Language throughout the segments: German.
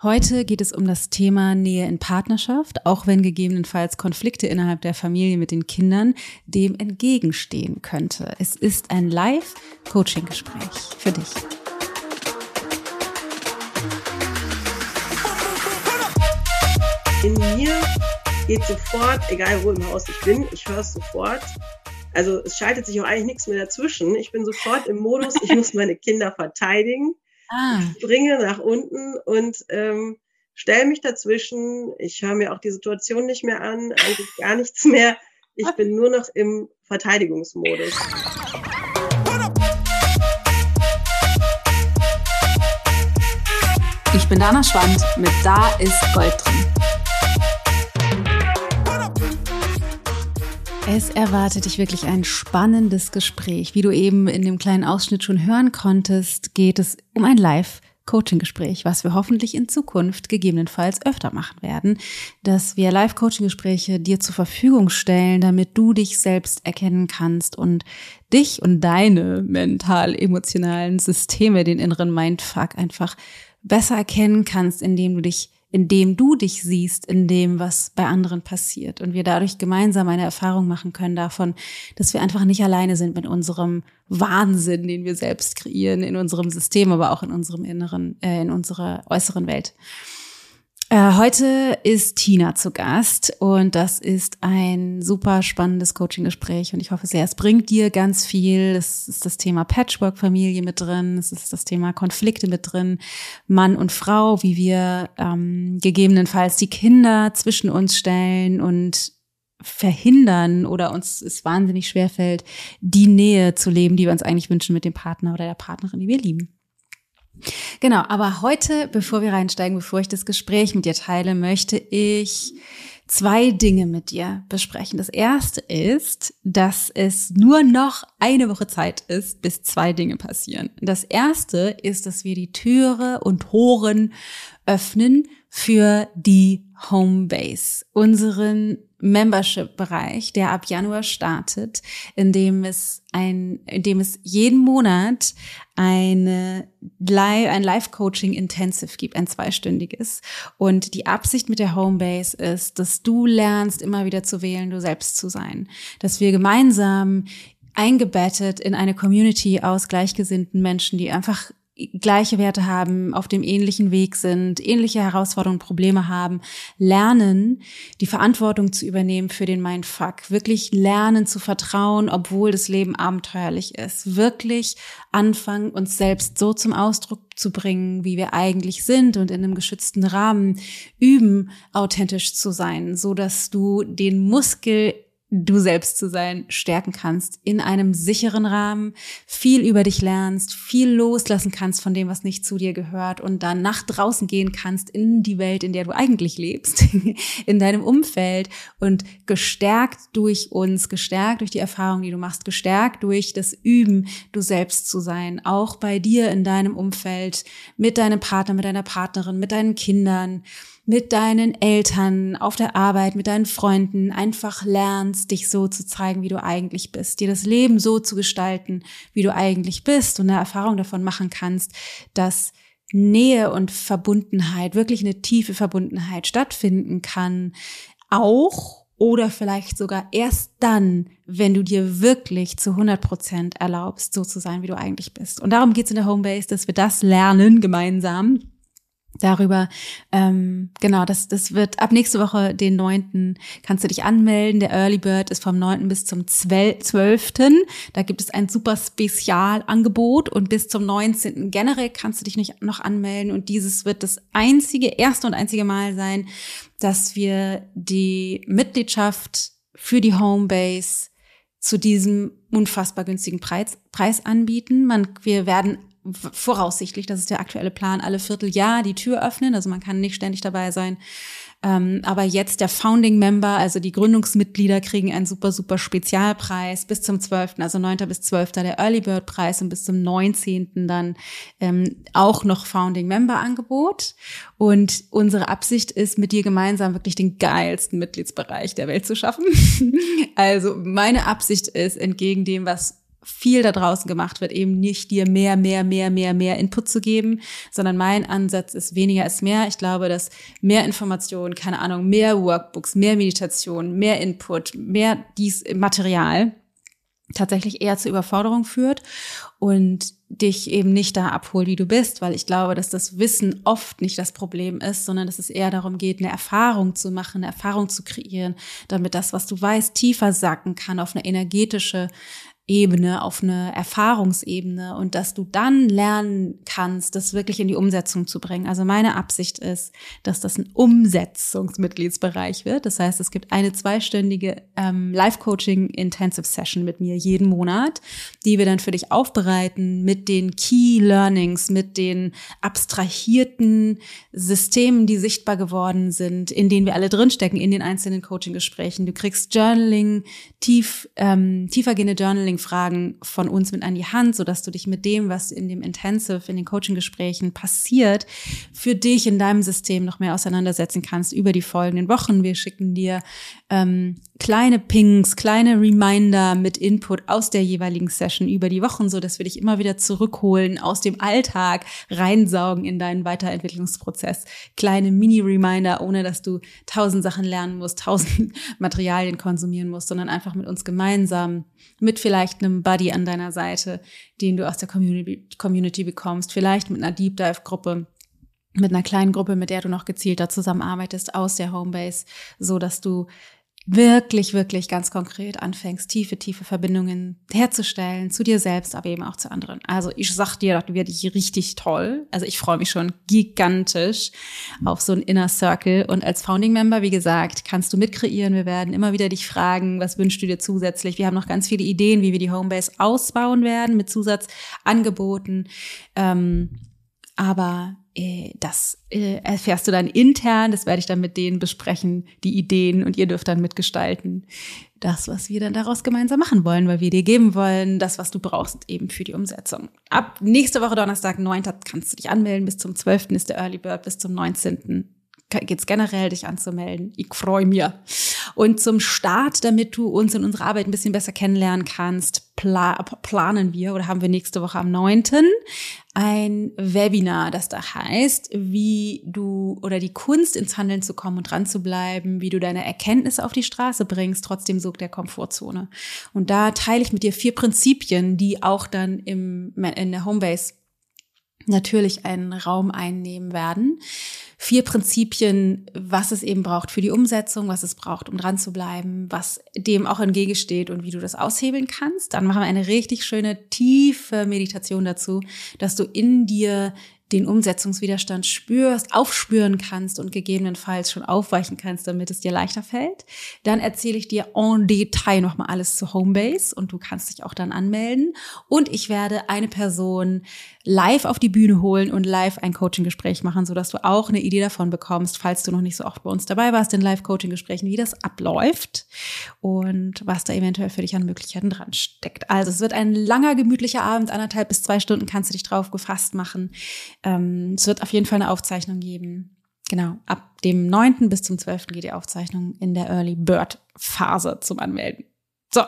Heute geht es um das Thema Nähe in Partnerschaft, auch wenn gegebenenfalls Konflikte innerhalb der Familie mit den Kindern dem entgegenstehen könnte. Es ist ein Live-Coaching-Gespräch für dich. In mir geht sofort, egal wo im Haus ich bin, ich höre es sofort. Also es schaltet sich auch eigentlich nichts mehr dazwischen. Ich bin sofort im Modus, ich muss meine Kinder verteidigen Ah. Ich springe nach unten und ähm, stelle mich dazwischen. Ich höre mir auch die Situation nicht mehr an, eigentlich gar nichts mehr. Ich bin nur noch im Verteidigungsmodus. Ich bin Dana Schwand mit Da ist Gold drin. Es erwartet dich wirklich ein spannendes Gespräch. Wie du eben in dem kleinen Ausschnitt schon hören konntest, geht es um ein Live- Coaching-Gespräch, was wir hoffentlich in Zukunft gegebenenfalls öfter machen werden, dass wir Live-Coaching-Gespräche dir zur Verfügung stellen, damit du dich selbst erkennen kannst und dich und deine mental-emotionalen Systeme, den inneren Mindfuck einfach besser erkennen kannst, indem du dich in dem du dich siehst, in dem, was bei anderen passiert. Und wir dadurch gemeinsam eine Erfahrung machen können davon, dass wir einfach nicht alleine sind mit unserem Wahnsinn, den wir selbst kreieren, in unserem System, aber auch in unserem inneren, äh, in unserer äußeren Welt. Äh, heute ist Tina zu Gast und das ist ein super spannendes Coaching-Gespräch und ich hoffe sehr, es bringt dir ganz viel. Es ist das Thema Patchwork-Familie mit drin, es ist das Thema Konflikte mit drin, Mann und Frau, wie wir ähm, gegebenenfalls die Kinder zwischen uns stellen und verhindern oder uns es wahnsinnig schwerfällt, die Nähe zu leben, die wir uns eigentlich wünschen mit dem Partner oder der Partnerin, die wir lieben. Genau, aber heute, bevor wir reinsteigen, bevor ich das Gespräch mit dir teile, möchte ich zwei Dinge mit dir besprechen. Das erste ist, dass es nur noch eine Woche Zeit ist, bis zwei Dinge passieren. Das erste ist, dass wir die Türe und Toren öffnen für die Homebase, unseren Membership-Bereich, der ab Januar startet, in dem es ein, in dem es jeden Monat eine ein Live-Coaching Intensive gibt, ein zweistündiges. Und die Absicht mit der Homebase ist, dass du lernst, immer wieder zu wählen, du selbst zu sein. Dass wir gemeinsam eingebettet in eine Community aus gleichgesinnten Menschen, die einfach gleiche Werte haben, auf dem ähnlichen Weg sind, ähnliche Herausforderungen, Probleme haben, lernen, die Verantwortung zu übernehmen für den Mindfuck, wirklich lernen zu vertrauen, obwohl das Leben abenteuerlich ist, wirklich anfangen, uns selbst so zum Ausdruck zu bringen, wie wir eigentlich sind und in einem geschützten Rahmen üben, authentisch zu sein, so dass du den Muskel du selbst zu sein, stärken kannst, in einem sicheren Rahmen, viel über dich lernst, viel loslassen kannst von dem, was nicht zu dir gehört und dann nach draußen gehen kannst in die Welt, in der du eigentlich lebst, in deinem Umfeld und gestärkt durch uns, gestärkt durch die Erfahrung, die du machst, gestärkt durch das Üben, du selbst zu sein, auch bei dir in deinem Umfeld, mit deinem Partner, mit deiner Partnerin, mit deinen Kindern, mit deinen Eltern, auf der Arbeit, mit deinen Freunden einfach lernst, dich so zu zeigen, wie du eigentlich bist, dir das Leben so zu gestalten, wie du eigentlich bist und eine Erfahrung davon machen kannst, dass Nähe und Verbundenheit, wirklich eine tiefe Verbundenheit stattfinden kann, auch oder vielleicht sogar erst dann, wenn du dir wirklich zu 100 Prozent erlaubst, so zu sein, wie du eigentlich bist. Und darum geht's in der Homebase, dass wir das lernen gemeinsam darüber. Ähm, genau, das, das wird ab nächste Woche, den neunten kannst du dich anmelden. Der Early Bird ist vom neunten bis zum zwölften. Da gibt es ein super Spezialangebot und bis zum neunzehnten generell kannst du dich nicht noch anmelden. Und dieses wird das einzige, erste und einzige Mal sein, dass wir die Mitgliedschaft für die Homebase zu diesem unfassbar günstigen Preis, Preis anbieten. Man, wir werden voraussichtlich, das ist der aktuelle Plan, alle Vierteljahr die Tür öffnen. Also man kann nicht ständig dabei sein. Ähm, aber jetzt der Founding Member, also die Gründungsmitglieder kriegen einen super, super Spezialpreis bis zum 12., also 9. bis 12. der Early Bird Preis und bis zum 19. dann ähm, auch noch Founding Member Angebot. Und unsere Absicht ist, mit dir gemeinsam wirklich den geilsten Mitgliedsbereich der Welt zu schaffen. also meine Absicht ist, entgegen dem, was viel da draußen gemacht wird, eben nicht dir mehr, mehr, mehr, mehr, mehr Input zu geben, sondern mein Ansatz ist weniger ist mehr. Ich glaube, dass mehr Informationen, keine Ahnung, mehr Workbooks, mehr Meditation, mehr Input, mehr dies Material tatsächlich eher zur Überforderung führt und dich eben nicht da abholt, wie du bist, weil ich glaube, dass das Wissen oft nicht das Problem ist, sondern dass es eher darum geht, eine Erfahrung zu machen, eine Erfahrung zu kreieren, damit das, was du weißt, tiefer sacken kann auf eine energetische Ebene, auf eine Erfahrungsebene und dass du dann lernen kannst, das wirklich in die Umsetzung zu bringen. Also meine Absicht ist, dass das ein Umsetzungsmitgliedsbereich wird. Das heißt, es gibt eine zweistündige ähm, Live-Coaching Intensive Session mit mir jeden Monat, die wir dann für dich aufbereiten mit den Key Learnings, mit den abstrahierten Systemen, die sichtbar geworden sind, in denen wir alle drinstecken in den einzelnen Coaching-Gesprächen. Du kriegst Journaling, tief, ähm, tiefergehende Journaling Fragen von uns mit an die Hand, so dass du dich mit dem, was in dem Intensive, in den Coaching-Gesprächen passiert, für dich in deinem System noch mehr auseinandersetzen kannst über die folgenden Wochen. Wir schicken dir ähm, kleine Pings, kleine Reminder mit Input aus der jeweiligen Session über die Wochen, so dass wir dich immer wieder zurückholen aus dem Alltag, reinsaugen in deinen Weiterentwicklungsprozess. Kleine Mini-Reminder, ohne dass du tausend Sachen lernen musst, tausend Materialien konsumieren musst, sondern einfach mit uns gemeinsam, mit vielleicht einem Buddy an deiner Seite, den du aus der Community, bekommst, vielleicht mit einer Deep Dive Gruppe mit einer kleinen Gruppe, mit der du noch gezielter zusammenarbeitest aus der Homebase, so dass du wirklich, wirklich ganz konkret anfängst, tiefe, tiefe Verbindungen herzustellen zu dir selbst, aber eben auch zu anderen. Also ich sag dir, das wird richtig toll. Also ich freue mich schon gigantisch auf so ein Inner Circle. Und als Founding Member, wie gesagt, kannst du mitkreieren. Wir werden immer wieder dich fragen, was wünschst du dir zusätzlich? Wir haben noch ganz viele Ideen, wie wir die Homebase ausbauen werden mit Zusatzangeboten. Ähm, aber das äh, erfährst du dann intern, das werde ich dann mit denen besprechen, die Ideen und ihr dürft dann mitgestalten. Das, was wir dann daraus gemeinsam machen wollen, weil wir dir geben wollen, das, was du brauchst, eben für die Umsetzung. Ab nächste Woche Donnerstag, 9. kannst du dich anmelden. Bis zum 12. ist der Early Bird, bis zum 19 geht es generell, dich anzumelden. Ich freue mich. Und zum Start, damit du uns in unserer Arbeit ein bisschen besser kennenlernen kannst, pla planen wir oder haben wir nächste Woche am 9. ein Webinar, das da heißt, wie du oder die Kunst ins Handeln zu kommen und dran zu bleiben, wie du deine Erkenntnisse auf die Straße bringst, trotzdem Sog der Komfortzone. Und da teile ich mit dir vier Prinzipien, die auch dann im, in der Homebase natürlich einen Raum einnehmen werden vier Prinzipien, was es eben braucht für die Umsetzung, was es braucht, um dran zu bleiben, was dem auch entgegensteht und wie du das aushebeln kannst. Dann machen wir eine richtig schöne, tiefe Meditation dazu, dass du in dir den Umsetzungswiderstand spürst, aufspüren kannst und gegebenenfalls schon aufweichen kannst, damit es dir leichter fällt. Dann erzähle ich dir en Detail nochmal alles zu Homebase und du kannst dich auch dann anmelden. Und ich werde eine Person live auf die Bühne holen und live ein Coaching-Gespräch machen, sodass du auch eine Idee davon bekommst, falls du noch nicht so oft bei uns dabei warst in Live-Coaching-Gesprächen, wie das abläuft und was da eventuell für dich an Möglichkeiten dran steckt. Also es wird ein langer, gemütlicher Abend, anderthalb bis zwei Stunden kannst du dich drauf gefasst machen. Ähm, es wird auf jeden Fall eine Aufzeichnung geben. Genau, ab dem 9. bis zum 12. geht die Aufzeichnung in der Early Bird Phase zum Anmelden. So,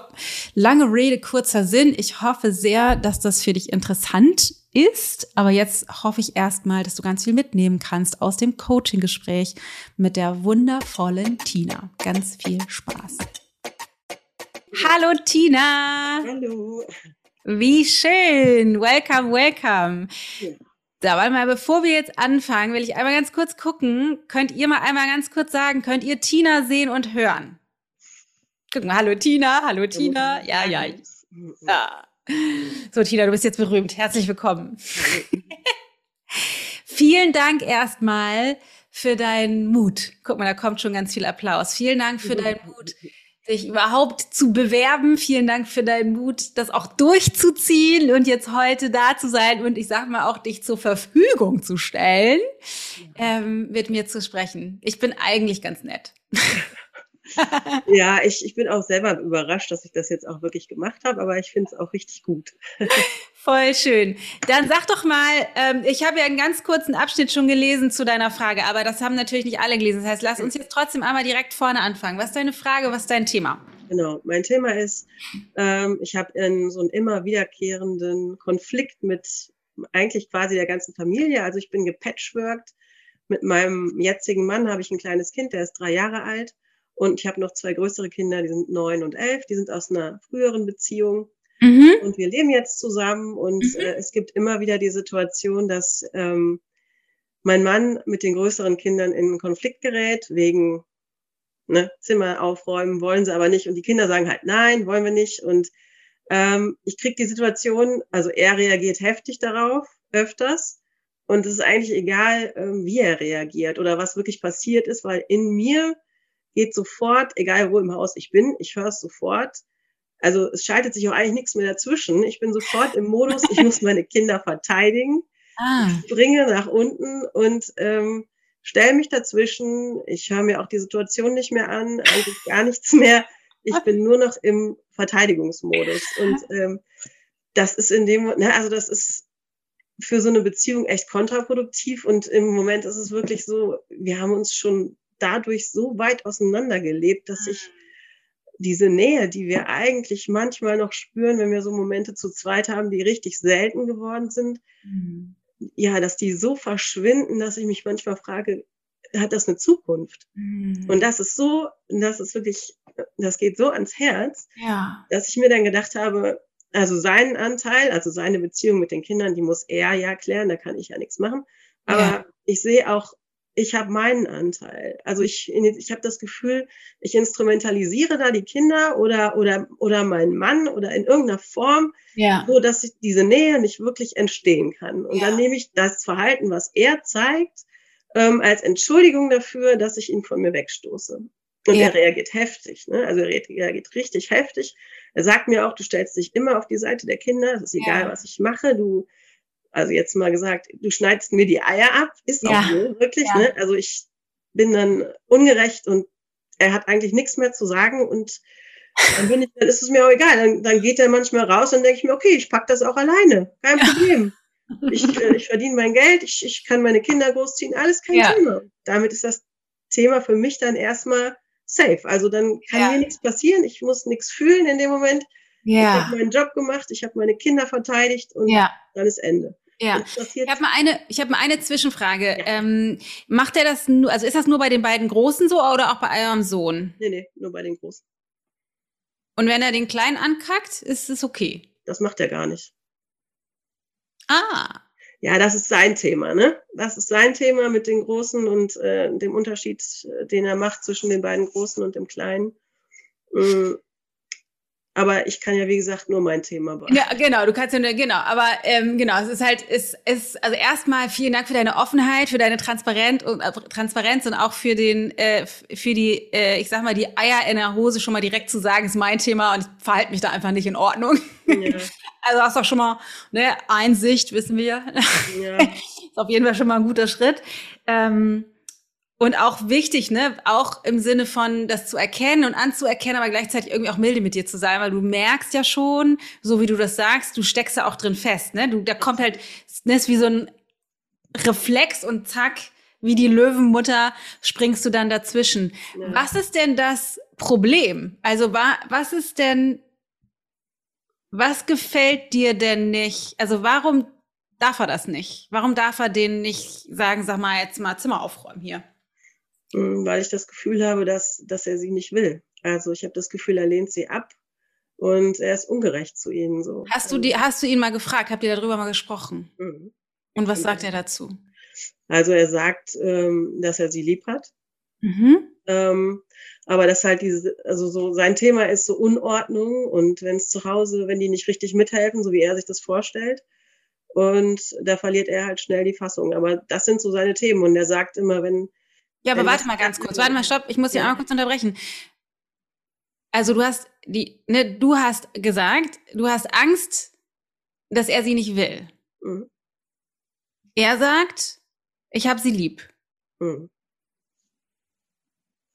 lange Rede, kurzer Sinn. Ich hoffe sehr, dass das für dich interessant ist. Aber jetzt hoffe ich erstmal, dass du ganz viel mitnehmen kannst aus dem Coaching-Gespräch mit der wundervollen Tina. Ganz viel Spaß. Hallo Tina. Hallo. Wie schön. Welcome, welcome. Ja. So, warte mal, bevor wir jetzt anfangen, will ich einmal ganz kurz gucken. Könnt ihr mal einmal ganz kurz sagen, könnt ihr Tina sehen und hören? Gucken mal, hallo Tina, hallo Tina. Ja, ja. Ja. So, Tina, du bist jetzt berühmt. Herzlich willkommen. Vielen Dank erstmal für deinen Mut. Guck mal, da kommt schon ganz viel Applaus. Vielen Dank für deinen Mut, dich überhaupt zu bewerben. Vielen Dank für deinen Mut, das auch durchzuziehen und jetzt heute da zu sein und ich sag mal auch dich zur Verfügung zu stellen, ähm, mit mir zu sprechen. Ich bin eigentlich ganz nett. ja, ich, ich bin auch selber überrascht, dass ich das jetzt auch wirklich gemacht habe, aber ich finde es auch richtig gut. Voll schön. Dann sag doch mal, ähm, ich habe ja einen ganz kurzen Abschnitt schon gelesen zu deiner Frage, aber das haben natürlich nicht alle gelesen. Das heißt, lass uns jetzt trotzdem einmal direkt vorne anfangen. Was ist deine Frage, was ist dein Thema? Genau. Mein Thema ist, ähm, ich habe so einen immer wiederkehrenden Konflikt mit eigentlich quasi der ganzen Familie. Also ich bin gepatchworked. Mit meinem jetzigen Mann habe ich ein kleines Kind, der ist drei Jahre alt. Und ich habe noch zwei größere Kinder, die sind neun und elf. Die sind aus einer früheren Beziehung. Mhm. Und wir leben jetzt zusammen. Und mhm. äh, es gibt immer wieder die Situation, dass ähm, mein Mann mit den größeren Kindern in Konflikt gerät, wegen ne, Zimmer aufräumen, wollen sie aber nicht. Und die Kinder sagen halt, nein, wollen wir nicht. Und ähm, ich kriege die Situation, also er reagiert heftig darauf, öfters. Und es ist eigentlich egal, ähm, wie er reagiert oder was wirklich passiert ist, weil in mir geht sofort, egal wo im Haus ich bin, ich höre es sofort. Also es schaltet sich auch eigentlich nichts mehr dazwischen. Ich bin sofort im Modus, ich muss meine Kinder verteidigen. Ah. Ich springe nach unten und ähm, stelle mich dazwischen. Ich höre mir auch die Situation nicht mehr an, eigentlich gar nichts mehr. Ich bin nur noch im Verteidigungsmodus. Und ähm, das ist in dem, ne, also das ist für so eine Beziehung echt kontraproduktiv. Und im Moment ist es wirklich so, wir haben uns schon dadurch so weit auseinandergelebt, dass ich mhm. diese Nähe, die wir eigentlich manchmal noch spüren, wenn wir so Momente zu zweit haben, die richtig selten geworden sind, mhm ja, dass die so verschwinden, dass ich mich manchmal frage, hat das eine Zukunft? Mhm. Und das ist so, das ist wirklich, das geht so ans Herz, ja. dass ich mir dann gedacht habe, also seinen Anteil, also seine Beziehung mit den Kindern, die muss er ja klären, da kann ich ja nichts machen. Aber ja. ich sehe auch ich habe meinen Anteil. Also ich, ich habe das Gefühl, ich instrumentalisiere da die Kinder oder, oder, oder meinen Mann oder in irgendeiner Form, ja. so dass ich diese Nähe nicht wirklich entstehen kann. Und ja. dann nehme ich das Verhalten, was er zeigt, ähm, als Entschuldigung dafür, dass ich ihn von mir wegstoße. Und ja. er reagiert heftig, ne? Also er reagiert richtig heftig. Er sagt mir auch, du stellst dich immer auf die Seite der Kinder, es ist egal, was ich mache, du also jetzt mal gesagt, du schneidest mir die Eier ab, ist auch ja. so, wirklich, ja. ne? Also ich bin dann ungerecht und er hat eigentlich nichts mehr zu sagen und dann bin ich, dann ist es mir auch egal. Dann, dann geht er manchmal raus und denke ich mir, okay, ich pack das auch alleine. Kein Problem. Ich, äh, ich verdiene mein Geld, ich, ich kann meine Kinder großziehen, alles kein. Thema. Damit ist das Thema für mich dann erstmal safe. Also dann kann mir nichts passieren, ich muss nichts fühlen in dem Moment. Ja. Ich habe meinen Job gemacht, ich habe meine Kinder verteidigt und ja. dann ist Ende. Ja, ich habe mal eine, ich habe mal eine Zwischenfrage. Ja. Ähm, macht er das nur, also ist das nur bei den beiden Großen so oder auch bei eurem Sohn? Nee, nee, nur bei den Großen. Und wenn er den Kleinen ankackt, ist es okay? Das macht er gar nicht. Ah. Ja, das ist sein Thema, ne? Das ist sein Thema mit den Großen und äh, dem Unterschied, äh, den er macht zwischen den beiden Großen und dem Kleinen. Mm, aber ich kann ja, wie gesagt, nur mein Thema behandeln. Ja, genau, du kannst ja nur, genau. Aber ähm, genau, es ist halt, es ist, also erstmal vielen Dank für deine Offenheit, für deine Transparenz und, äh, Transparenz und auch für den, äh, für die, äh, ich sag mal, die Eier in der Hose schon mal direkt zu sagen, ist mein Thema und ich verhalte mich da einfach nicht in Ordnung. Ja. Also hast doch schon mal ne, Einsicht, wissen wir. Ja. ist auf jeden Fall schon mal ein guter Schritt. Ähm, und auch wichtig, ne, auch im Sinne von das zu erkennen und anzuerkennen, aber gleichzeitig irgendwie auch milde mit dir zu sein, weil du merkst ja schon, so wie du das sagst, du steckst ja auch drin fest, ne? Du, da kommt halt, ne, ist wie so ein Reflex und zack, wie die Löwenmutter springst du dann dazwischen. Ja. Was ist denn das Problem? Also wa, was ist denn, was gefällt dir denn nicht? Also warum darf er das nicht? Warum darf er den nicht sagen, sag mal, jetzt mal Zimmer aufräumen hier? Mm, weil ich das Gefühl habe, dass, dass er sie nicht will. Also ich habe das Gefühl, er lehnt sie ab und er ist ungerecht zu ihnen. So. Hast du die, hast du ihn mal gefragt? Habt ihr darüber mal gesprochen? Mhm. Und was sagt er dazu? Also er sagt, ähm, dass er sie lieb hat. Mhm. Ähm, aber dass halt diese, also so sein Thema ist so Unordnung und wenn es zu Hause, wenn die nicht richtig mithelfen, so wie er sich das vorstellt, und da verliert er halt schnell die Fassung. Aber das sind so seine Themen und er sagt immer, wenn ja, aber warte mal ganz kurz. Warte mal, stopp. Ich muss dich ja. einmal kurz unterbrechen. Also du hast die, ne, du hast gesagt, du hast Angst, dass er sie nicht will. Mhm. Er sagt, ich habe sie lieb. Mhm.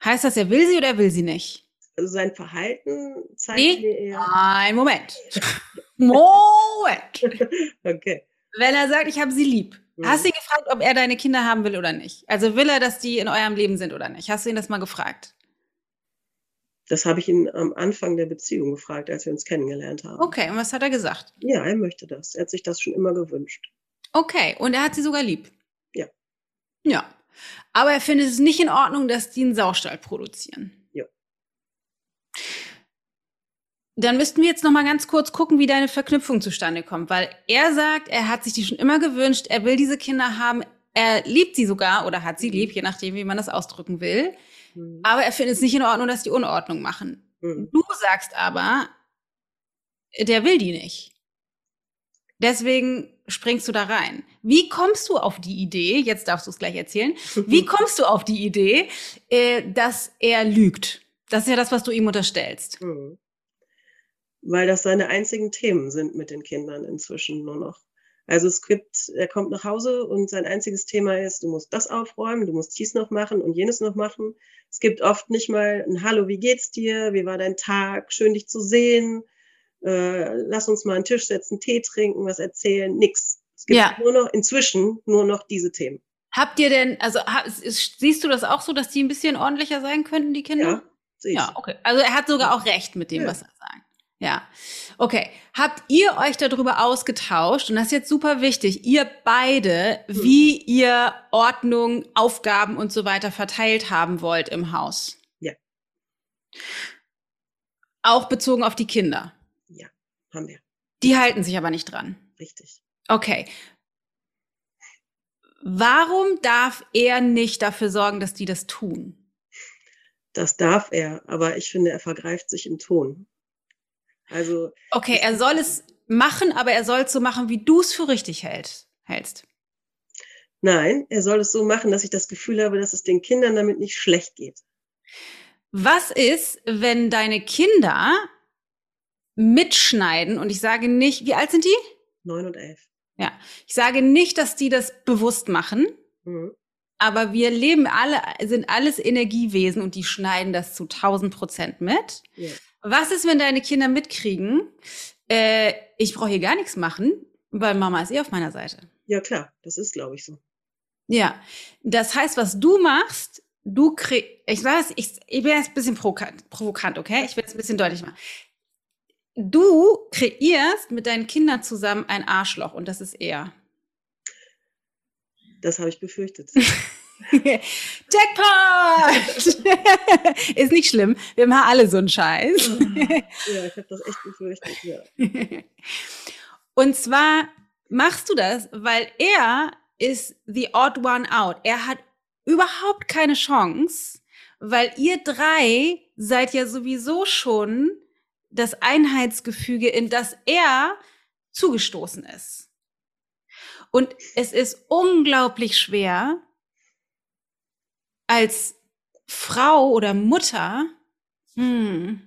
Heißt das, er will sie oder er will sie nicht? Also sein Verhalten zeigt nee? mir eher. Ein Moment. Moment. okay. Wenn er sagt, ich habe sie lieb, Mhm. Hast du ihn gefragt, ob er deine Kinder haben will oder nicht? Also will er, dass die in eurem Leben sind oder nicht? Hast du ihn das mal gefragt? Das habe ich ihn am Anfang der Beziehung gefragt, als wir uns kennengelernt haben. Okay, und was hat er gesagt? Ja, er möchte das. Er hat sich das schon immer gewünscht. Okay, und er hat sie sogar lieb. Ja. Ja. Aber er findet es nicht in Ordnung, dass die einen Saustall produzieren. Ja. Dann müssten wir jetzt noch mal ganz kurz gucken, wie deine Verknüpfung zustande kommt, weil er sagt, er hat sich die schon immer gewünscht, er will diese Kinder haben, er liebt sie sogar oder hat sie lieb, je nachdem, wie man das ausdrücken will. Mhm. Aber er findet es nicht in Ordnung, dass die Unordnung machen. Mhm. Du sagst aber, der will die nicht. Deswegen springst du da rein. Wie kommst du auf die Idee, jetzt darfst du es gleich erzählen, wie kommst du auf die Idee, äh, dass er lügt? Das ist ja das, was du ihm unterstellst. Mhm. Weil das seine einzigen Themen sind mit den Kindern inzwischen nur noch. Also es gibt, er kommt nach Hause und sein einziges Thema ist, du musst das aufräumen, du musst dies noch machen und jenes noch machen. Es gibt oft nicht mal ein Hallo, wie geht's dir? Wie war dein Tag? Schön dich zu sehen. Äh, lass uns mal einen Tisch setzen, Tee trinken, was erzählen. Nix. Es gibt Ja. nur noch inzwischen nur noch diese Themen. Habt ihr denn, also siehst du das auch so, dass die ein bisschen ordentlicher sein könnten, die Kinder? Ja, sehe ich. Ja, okay. Also er hat sogar auch recht mit dem, Ja. was er sagt. Ja. Okay. Habt ihr euch darüber ausgetauscht? Und das ist jetzt super wichtig. Ihr beide, Hm. wie ihr Ordnung, Aufgaben und so weiter verteilt haben wollt im Haus? Ja. Auch bezogen auf die Kinder. Haben wir. Die halten sich aber nicht dran. Richtig. Okay. Warum darf er nicht dafür sorgen, dass die das tun? Das darf er, aber ich finde, er vergreift sich im Ton. Also, Okay, er soll es machen, aber er soll es so machen, wie du es für richtig hält, hältst. nein, er soll es so machen, dass ich das Gefühl habe, dass es den Kindern damit nicht schlecht geht. Was ist, wenn deine Kinder mitschneiden und ich sage nicht, wie alt sind die? Neun und elf. Ja, ich sage nicht, dass die das bewusst machen, Mhm. aber wir leben alle, sind alles Energiewesen und die schneiden das zu 1000 Prozent mit. Ja. Was ist, wenn deine Kinder mitkriegen, äh, ich brauche hier gar nichts machen, weil Mama ist eh auf meiner Seite? ja, klar, das ist, glaube ich, so. Ja, das heißt, was du machst, du kriegst, ich weiß, ich, ich bin jetzt ein bisschen provokant, provokant, okay? Ich will es ein bisschen deutlich machen. Du kreierst mit deinen Kindern zusammen ein Arschloch und das ist er. Das habe ich befürchtet. Jackpot! ist nicht schlimm. Wir machen alle so einen Scheiß. ja, ich habe das echt befürchtet, ja. Und zwar machst du das, weil er ist the odd one out. Er hat überhaupt keine Chance, weil ihr drei seid ja sowieso schon das Einheitsgefüge, in das er zugestoßen ist. Und es ist unglaublich schwer, als Frau oder Mutter, hm,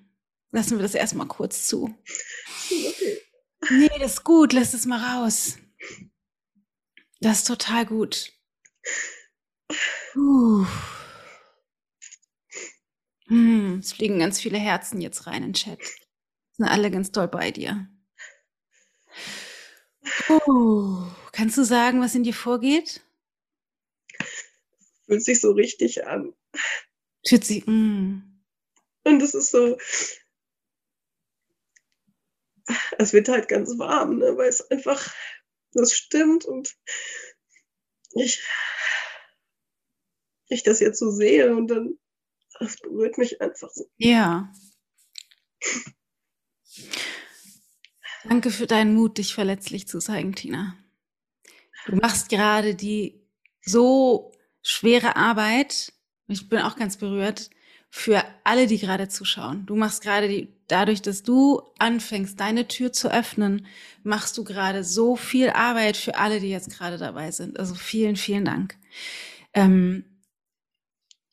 lassen wir das erstmal kurz zu. Okay. Nee, das ist gut, lass es mal raus. Das ist total gut. Puh. Hm, es fliegen ganz viele Herzen jetzt rein in den Chat. Sind alle ganz doll bei dir. Puh. Kannst du sagen, was in dir vorgeht? Fühlt sich so richtig an. Fühlt sich, mm. Und es ist so, es wird halt ganz warm, ne? weil es einfach, das stimmt und ich, ich das jetzt so sehe und dann, das berührt mich einfach so. Ja. Danke für deinen Mut, dich verletzlich zu zeigen, Tina. Du machst gerade die so schwere Arbeit, ich bin auch ganz berührt, für alle, die gerade zuschauen. Du machst gerade die, dadurch, dass du anfängst, deine Tür zu öffnen, machst du gerade so viel Arbeit für alle, die jetzt gerade dabei sind. Also vielen, vielen Dank. Ähm,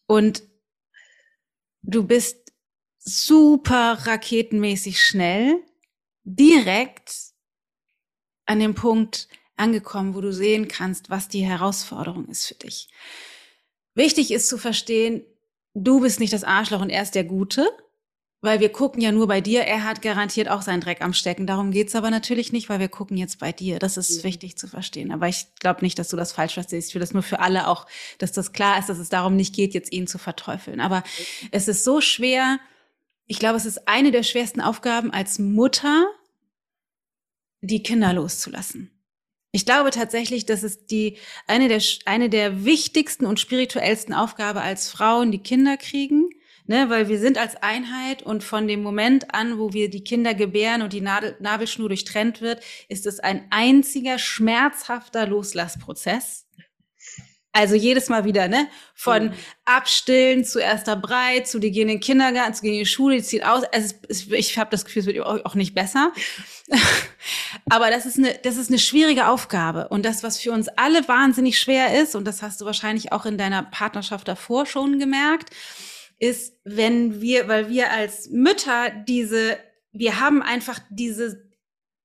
und du bist super raketenmäßig schnell, direkt an dem Punkt angekommen, wo du sehen kannst, was die Herausforderung ist für dich. Wichtig ist zu verstehen, du bist nicht das Arschloch und er ist der Gute, weil wir gucken ja nur bei dir. Er hat garantiert auch seinen Dreck am Stecken. Darum geht's aber natürlich nicht, weil wir gucken jetzt bei dir. Das ist Mhm. wichtig zu verstehen. Aber ich glaube nicht, dass du das falsch verstehst. Ich will das nur für alle auch, dass das klar ist, dass es darum nicht geht, jetzt ihn zu verteufeln. Aber es ist so schwer, ich glaube, es ist eine der schwersten Aufgaben als Mutter, die Kinder loszulassen. Ich glaube tatsächlich, dass es die eine der eine der wichtigsten und spirituellsten Aufgabe als Frauen, die Kinder kriegen, ne, weil wir sind als Einheit und von dem Moment an, wo wir die Kinder gebären und die Nadel, Nabelschnur durchtrennt wird, ist es ein einziger schmerzhafter Loslassprozess. Also jedes Mal wieder, ne? Von mhm. Abstillen zu erster Brei, zu die gehen in den Kindergarten, zu gehen in die Schule, die zieht aus. Also es, ich habe das Gefühl, es wird auch nicht besser. Aber das ist, eine, das ist eine schwierige Aufgabe. Und das, was für uns alle wahnsinnig schwer ist, und das hast du wahrscheinlich auch in deiner Partnerschaft davor schon gemerkt, ist, wenn wir, weil wir als Mütter diese, wir haben einfach diese,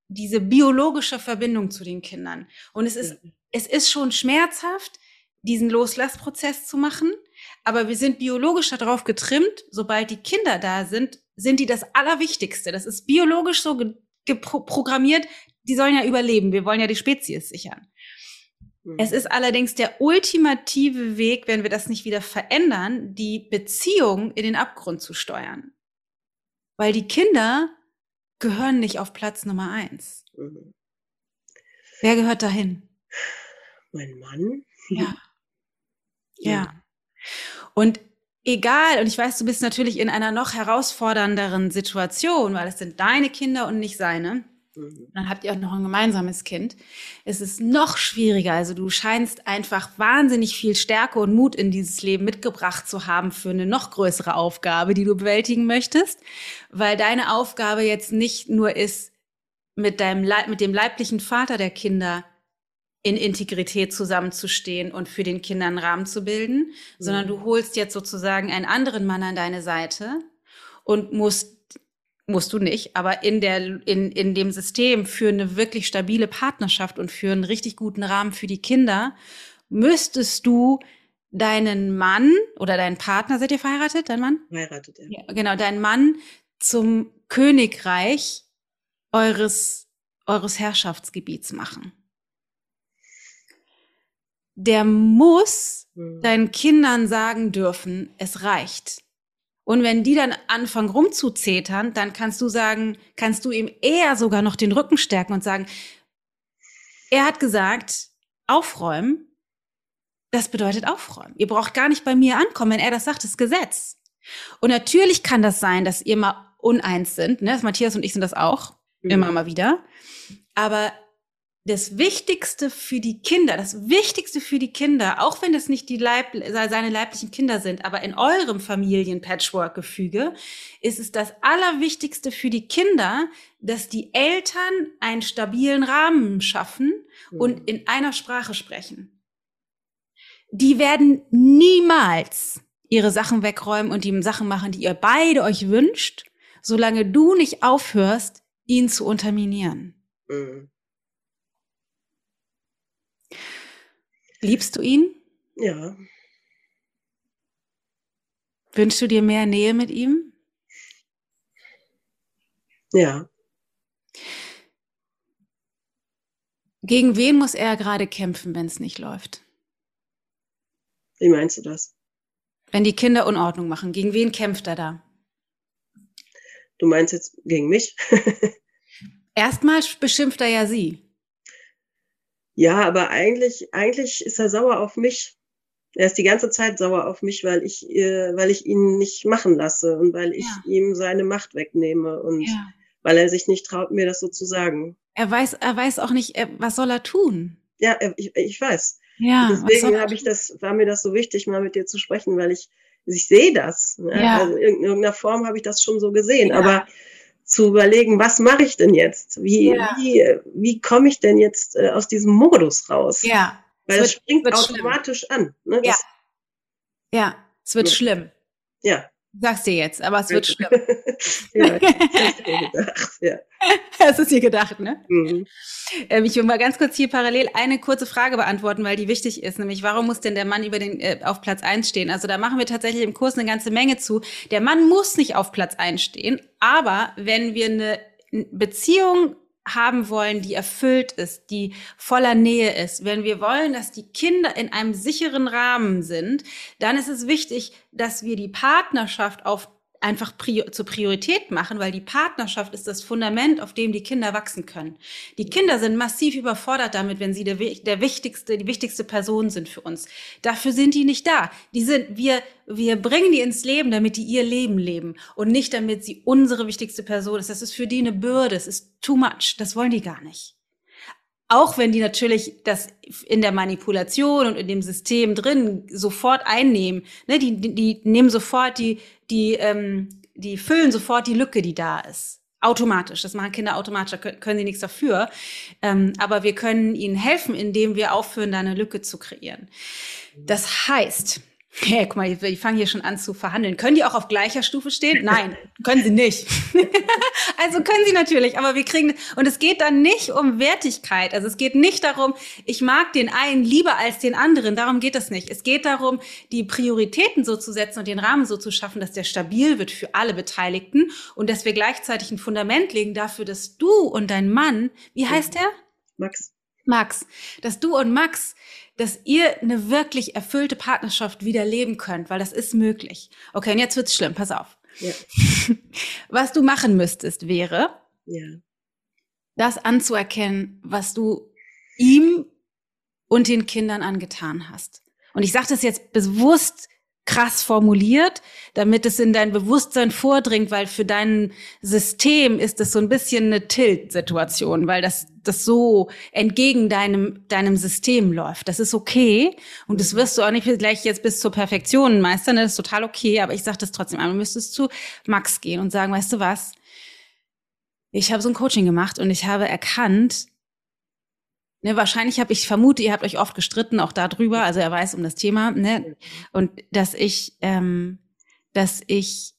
diese biologische Verbindung zu den Kindern. Und es ist, es ist schon schmerzhaft, diesen Loslassprozess zu machen. Aber wir sind biologisch darauf getrimmt, sobald die Kinder da sind, sind die das Allerwichtigste. Das ist biologisch so geprogrammiert, die sollen ja überleben. Wir wollen ja die Spezies sichern. Mhm. Es ist allerdings der ultimative Weg, wenn wir das nicht wieder verändern, die Beziehung in den Abgrund zu steuern. Weil die Kinder gehören nicht auf Platz Nummer eins. Mhm. Wer gehört dahin? Mein Mann. Ja. Ja. Und egal, und ich weiß, du bist natürlich in einer noch herausfordernderen Situation, weil es sind deine Kinder und nicht seine. Mhm. Dann habt ihr auch noch ein gemeinsames Kind. Es ist noch schwieriger. Also du scheinst einfach wahnsinnig viel Stärke und Mut in dieses Leben mitgebracht zu haben für eine noch größere Aufgabe, die du bewältigen möchtest, weil deine Aufgabe jetzt nicht nur ist, mit deinem Leib, mit dem leiblichen Vater der Kinder in Integrität zusammenzustehen und für den Kindern einen Rahmen zu bilden, mhm. sondern du holst jetzt sozusagen einen anderen Mann an deine Seite und musst musst du nicht, aber in der in in dem System für eine wirklich stabile Partnerschaft und für einen richtig guten Rahmen für die Kinder müsstest du deinen Mann oder deinen Partner, seid ihr verheiratet, dein Mann? Verheiratet, ja. ja. Genau, deinen Mann zum Königreich eures eures Herrschaftsgebiets machen der muss mhm. deinen Kindern sagen dürfen, es reicht. Und wenn die dann anfangen rumzuzetern, dann kannst du sagen, kannst du ihm eher sogar noch den Rücken stärken und sagen, er hat gesagt, aufräumen, das bedeutet aufräumen. Ihr braucht gar nicht bei mir ankommen, wenn er das sagt, das Gesetz. Und natürlich kann das sein, dass ihr mal uneins sind, ne? Matthias und ich sind das auch, mhm. immer mal wieder. Aber das Wichtigste für die Kinder, das Wichtigste für die Kinder, auch wenn es nicht die Leib, seine leiblichen Kinder sind, aber in eurem Familien-Patchwork-Gefüge, ist es das Allerwichtigste für die Kinder, dass die Eltern einen stabilen Rahmen schaffen und mhm. in einer Sprache sprechen. Die werden niemals ihre Sachen wegräumen und die Sachen machen, die ihr beide euch wünscht, solange du nicht aufhörst, ihn zu unterminieren. Mhm. Liebst du ihn? Ja. Wünschst du dir mehr Nähe mit ihm? Ja. Gegen wen muss er gerade kämpfen, wenn es nicht läuft? Wie meinst du das? Wenn die Kinder Unordnung machen, gegen wen kämpft er da? Du meinst jetzt gegen mich? Erstmal beschimpft er ja sie. Ja, aber eigentlich, eigentlich ist er sauer auf mich. Er ist die ganze Zeit sauer auf mich, weil ich, äh, weil ich ihn nicht machen lasse und weil ich ja. ihm seine Macht wegnehme und ja. weil er sich nicht traut, mir das so zu sagen. Er weiß, er weiß auch nicht, was soll er tun? Ja, ich, ich weiß. Ja, Deswegen habe ich das, war mir das so wichtig, mal mit dir zu sprechen, weil ich, ich sehe das. Ne? Ja. Also in irgendeiner Form habe ich das schon so gesehen. Ja. Aber zu überlegen, was mache ich denn jetzt? Wie, ja. wie, wie komme ich denn jetzt äh, aus diesem Modus raus? Ja. Weil es, wird, springt automatisch schlimm. an. Ne? Ja. ja, es wird ja. schlimm. Ja. Sagst dir jetzt, aber es wird schlimm. ja, das ist dir gedacht, ja. Das ist dir gedacht, ne? Mhm. Ähm, ich will mal ganz kurz hier parallel eine kurze Frage beantworten, weil die wichtig ist, nämlich warum muss denn der Mann über den, äh, auf Platz eins stehen? Also da machen wir tatsächlich im Kurs eine ganze Menge zu. Der Mann muss nicht auf Platz eins stehen, aber wenn wir eine Beziehung haben wollen, die erfüllt ist, die voller Nähe ist, wenn wir wollen, dass die Kinder in einem sicheren Rahmen sind, dann ist es wichtig, dass wir die Partnerschaft auf einfach prior zur Priorität machen, weil die Partnerschaft ist das Fundament, auf dem die Kinder wachsen können. Die Kinder sind massiv überfordert damit, wenn sie der, der wichtigste, die wichtigste Person sind für uns. Dafür sind die nicht da. Die sind, wir, wir bringen die ins Leben, damit die ihr Leben leben und nicht damit sie unsere wichtigste Person ist. Das ist für die eine Bürde. Es ist too much. Das wollen die gar nicht. Auch wenn die natürlich das in der Manipulation und in dem System drin sofort einnehmen, ne, die, die, nehmen sofort die, die, ähm, die füllen sofort die Lücke, die da ist. Automatisch. Das machen Kinder automatisch, da können, können sie nichts dafür. Ähm, aber wir können ihnen helfen, indem wir aufhören, da eine Lücke zu kreieren. Das heißt, Hey, guck mal, die fangen hier schon an zu verhandeln. Können die auch auf gleicher Stufe stehen? Nein, können sie nicht. also können sie natürlich, aber wir kriegen, und es geht dann nicht um Wertigkeit. Also es geht nicht darum, ich mag den einen lieber als den anderen. Darum geht es nicht. Es geht darum, die Prioritäten so zu setzen und den Rahmen so zu schaffen, dass der stabil wird für alle Beteiligten und dass wir gleichzeitig ein Fundament legen dafür, dass du und dein Mann, wie heißt der? Max. Max, dass du und Max dass ihr eine wirklich erfüllte Partnerschaft wieder leben könnt, weil das ist möglich. Okay, und jetzt wird's schlimm, pass auf. Ja. Was du machen müsstest, wäre, ja. das anzuerkennen, was du ihm und den Kindern angetan hast. Und ich sage das jetzt bewusst krass formuliert, damit es in dein Bewusstsein vordringt, weil für dein System ist das so ein bisschen eine Tilt-Situation, weil das, das so entgegen deinem, deinem System läuft. Das ist okay und das wirst du auch nicht gleich jetzt bis zur Perfektion meistern, das ist total okay, aber ich sage das trotzdem an. Du müsstest zu Max gehen und sagen, weißt du was, ich habe so ein Coaching gemacht und ich habe erkannt, Ne, wahrscheinlich habe ich vermute, ihr habt euch oft gestritten, auch darüber. Also er weiß um das Thema, ne? Und dass ich, ähm, dass ich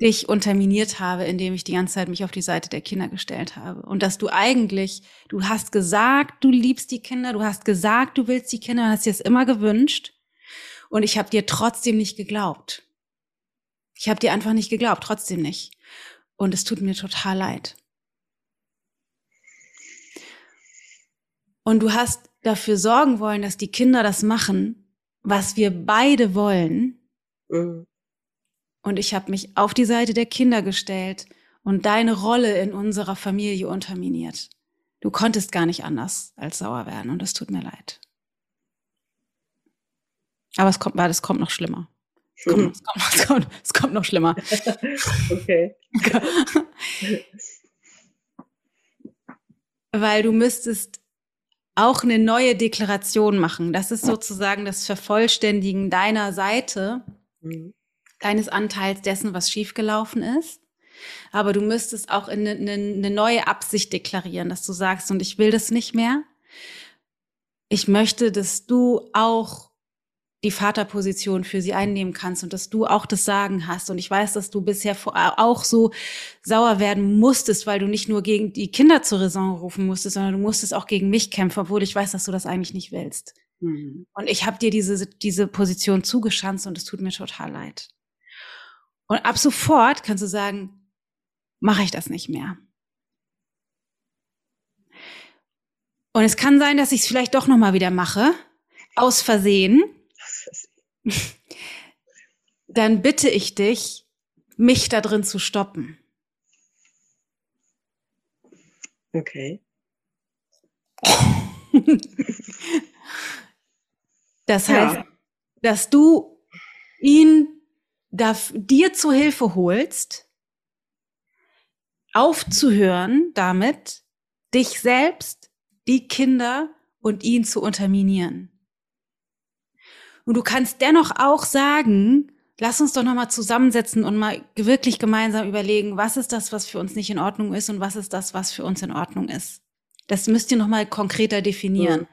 dich unterminiert habe, indem ich die ganze Zeit mich auf die Seite der Kinder gestellt habe. Und dass du eigentlich, du hast gesagt, du liebst die Kinder, du hast gesagt, du willst die Kinder, hast dir es immer gewünscht. Und ich habe dir trotzdem nicht geglaubt. Ich habe dir einfach nicht geglaubt, trotzdem nicht. Und es tut mir total leid. Und du hast dafür sorgen wollen, dass die Kinder das machen, was wir beide wollen. Mhm. Und ich habe mich auf die Seite der Kinder gestellt und deine Rolle in unserer Familie unterminiert. Du konntest gar nicht anders als sauer werden und es tut mir leid. Aber es kommt, es kommt noch schlimmer. Es kommt, es, kommt, es, kommt, es kommt noch schlimmer. okay. Weil du müsstest auch eine neue Deklaration machen. Das ist sozusagen das Vervollständigen deiner Seite, mhm. deines Anteils dessen, was schiefgelaufen ist. Aber du müsstest auch eine, eine, eine neue Absicht deklarieren, dass du sagst, und ich will das nicht mehr. Ich möchte, dass du auch die Vaterposition für sie einnehmen kannst und dass du auch das Sagen hast. Und ich weiß, dass du bisher auch so sauer werden musstest, weil du nicht nur gegen die Kinder zur Raison rufen musstest, sondern du musstest auch gegen mich kämpfen, obwohl ich weiß, dass du das eigentlich nicht willst. Mhm. Und ich habe dir diese, diese Position zugeschanzt und es tut mir total leid. Und ab sofort kannst du sagen, mache ich das nicht mehr. Und es kann sein, dass ich es vielleicht doch noch mal wieder mache, aus Versehen dann bitte ich dich, mich da drin zu stoppen. Okay. das heißt, ja. dass du ihn darf, dir zu Hilfe holst, aufzuhören damit, dich selbst, die Kinder und ihn zu unterminieren. Und du kannst dennoch auch sagen, lass uns doch nochmal zusammensetzen und mal wirklich gemeinsam überlegen, was ist das, was für uns nicht in Ordnung ist und was ist das, was für uns in Ordnung ist. Das müsst ihr nochmal konkreter definieren.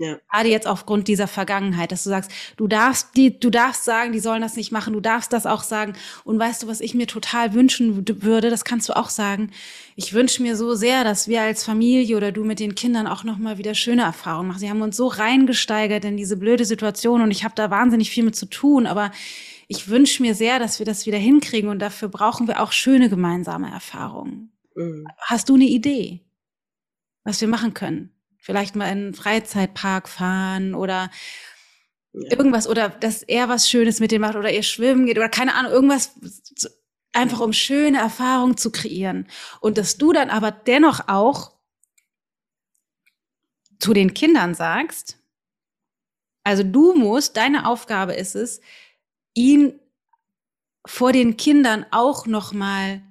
Ja. Gerade jetzt aufgrund dieser Vergangenheit, dass du sagst, du darfst die, du darfst sagen, die sollen das nicht machen, du darfst das auch sagen. Und weißt du, was ich mir total wünschen würde, das kannst du auch sagen. Ich wünsche mir so sehr, dass wir als Familie oder du mit den Kindern auch nochmal wieder schöne Erfahrungen machen. Sie haben uns so reingesteigert in diese blöde Situation und ich habe da wahnsinnig viel mit zu tun, aber ich wünsche mir sehr, dass wir das wieder hinkriegen und dafür brauchen wir auch schöne gemeinsame Erfahrungen. Mhm. Hast du eine Idee, was wir machen können? Vielleicht mal in einen Freizeitpark fahren oder ja. irgendwas oder dass er was Schönes mit dir macht oder ihr schwimmen geht oder keine Ahnung, irgendwas Einfach um schöne Erfahrungen zu kreieren. Und dass du dann aber dennoch auch zu den Kindern sagst, also du musst, deine Aufgabe ist es, ihn vor den Kindern auch noch mal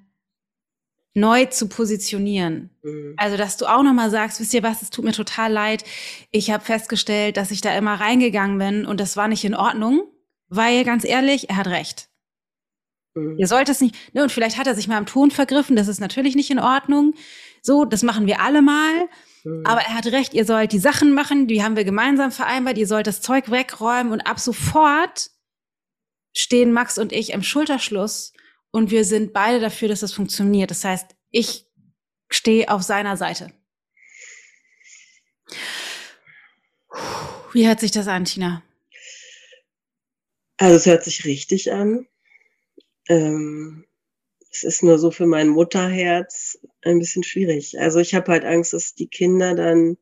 neu zu positionieren. Mhm. Also, dass du auch nochmal sagst, wisst ihr was, es tut mir total leid. Ich habe festgestellt, dass ich da immer reingegangen bin und das war nicht in Ordnung, weil ganz ehrlich, er hat recht. Mhm. Ihr sollt es nicht, ne, und vielleicht hat er sich mal am Ton vergriffen, das ist natürlich nicht in Ordnung. So, das machen wir alle mal. Mhm. Aber er hat recht, ihr sollt die Sachen machen, die haben wir gemeinsam vereinbart, ihr sollt das Zeug wegräumen und ab sofort stehen Max und ich im Schulterschluss und wir sind beide dafür, dass das funktioniert. Das heißt, ich stehe auf seiner Seite. Wie hört sich das an, Tina? Also es hört sich richtig an. Ähm, es ist nur so für mein Mutterherz ein bisschen schwierig. Also ich habe halt Angst, dass die Kinder dann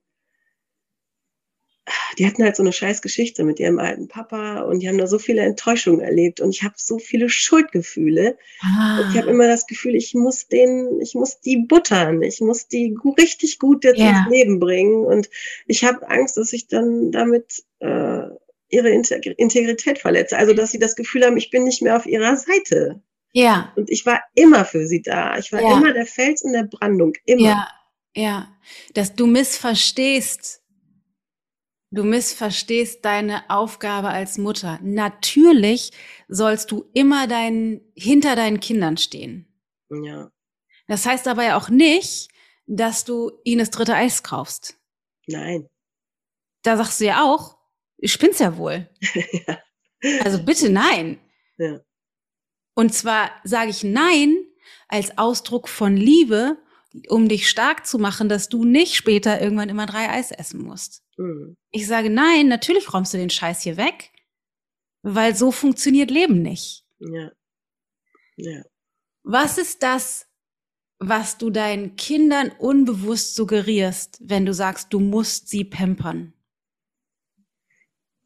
die hatten halt so eine scheiß Geschichte mit ihrem alten Papa und die haben da so viele Enttäuschungen erlebt und ich habe so viele Schuldgefühle. Ah. Und ich habe immer das Gefühl, ich muss den, ich muss die buttern, ich muss die richtig gut jetzt yeah. ins Leben bringen und ich habe Angst, dass ich dann damit äh, ihre Integrität verletze. Also dass sie das Gefühl haben, ich bin nicht mehr auf ihrer Seite. Ja. Und ich war immer für sie da. Ich war ja. immer der Fels in der Brandung. Immer. Ja, ja. Dass du missverstehst, Du missverstehst deine Aufgabe als Mutter. Natürlich sollst du immer dein, hinter deinen Kindern stehen. Ja. Das heißt aber ja auch nicht, dass du ihnen das dritte Eis kaufst. Nein. Da sagst du ja auch, ich spinn's ja wohl. ja. Also bitte nein. Ja. Und zwar sage ich nein als Ausdruck von Liebe, um dich stark zu machen, dass du nicht später irgendwann immer drei Eis essen musst. Mhm. Ich sage, nein, natürlich räumst du den Scheiß hier weg, weil so funktioniert Leben nicht. Ja. Ja. Was ist das, was du deinen Kindern unbewusst suggerierst, wenn du sagst, du musst sie pampern?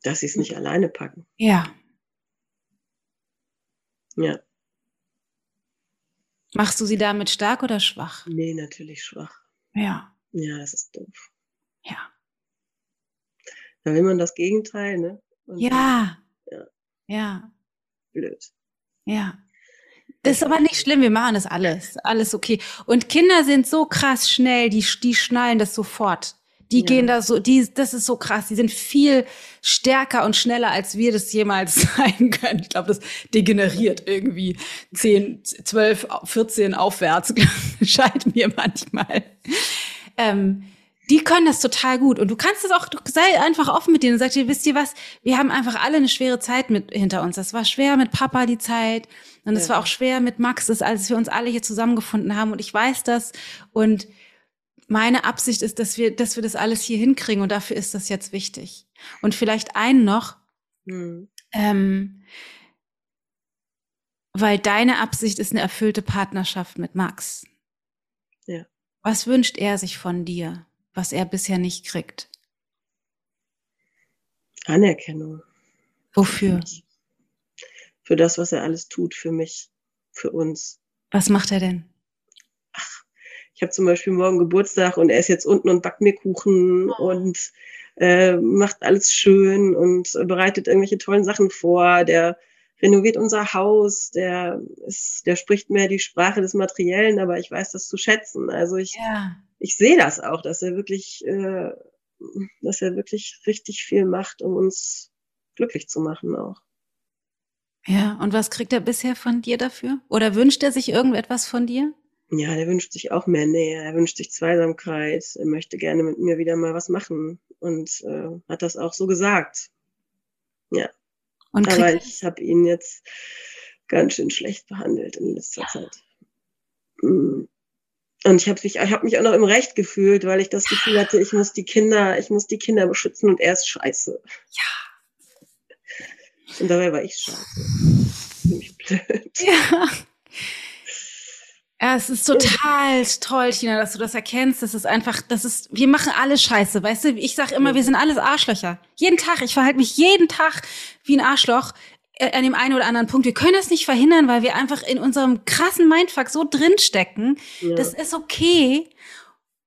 Dass sie es nicht alleine packen. Ja. Ja. Machst du sie damit stark oder schwach? Nee, natürlich schwach. Ja. Ja, das ist doof. Ja. Da will man das Gegenteil, ne? Und ja. ja. Ja. Blöd. Ja. Das ist aber nicht schlimm, wir machen das alles. Alles okay. Und Kinder sind so krass schnell, die, die schnallen das sofort. Die ja. gehen da so, die, das ist so krass. Die sind viel stärker und schneller, als wir das jemals sein können. Ich glaube, das degeneriert irgendwie 10, 12, 14 aufwärts, scheint mir manchmal. Ähm, die können das total gut. Und du kannst es auch, du sei einfach offen mit denen und sag dir, wisst ihr was, wir haben einfach alle eine schwere Zeit mit hinter uns. Das war schwer mit Papa die Zeit. Und es ja. war auch schwer mit Max, das, als wir uns alle hier zusammengefunden haben. Und ich weiß das. Und meine Absicht ist, dass wir, dass wir das alles hier hinkriegen. Und dafür ist das jetzt wichtig. Und vielleicht einen noch, mhm. ähm, weil deine Absicht ist eine erfüllte Partnerschaft mit Max. Ja. Was wünscht er sich von dir? was er bisher nicht kriegt? Anerkennung. Wofür? Für das, was er alles tut, für mich, für uns. Was macht er denn? Ich habe zum Beispiel morgen Geburtstag und er ist jetzt unten und backt mir Kuchen oh. und äh, macht alles schön und bereitet irgendwelche tollen Sachen vor. Der renoviert unser Haus, der ist, der spricht mehr die Sprache des Materiellen, aber ich weiß das zu schätzen. Also ich, ja ich sehe das auch, dass er wirklich, äh, dass er wirklich richtig viel macht, um uns glücklich zu machen auch. Ja, und was kriegt er bisher von dir dafür? Oder wünscht er sich irgendetwas von dir? Ja, der wünscht sich auch mehr Nähe, er wünscht sich Zweisamkeit, er möchte gerne mit mir wieder mal was machen und äh, hat das auch so gesagt. Ja. Und Aber ich habe ihn jetzt ganz schön schlecht behandelt in letzter ja. Zeit. Mhm. Und ich habe mich, ich hab mich auch noch im Recht gefühlt, weil ich das Gefühl hatte, ich muss die Kinder, ich muss die Kinder beschützen und er ist scheiße. Ja. Und dabei war ich scheiße. Ziemlich blöd. Ja. Ja, es ist total toll, Tina, dass du das erkennst. Das ist einfach, das ist, wir machen alle Scheiße, weißt du? Ich sag immer, wir sind alles Arschlöcher. Jeden Tag, ich verhalte mich jeden Tag wie ein Arschloch äh, an dem einen oder anderen Punkt. Wir können das nicht verhindern, weil wir einfach in unserem krassen Mindfuck so drinstecken. Ja. Das ist okay.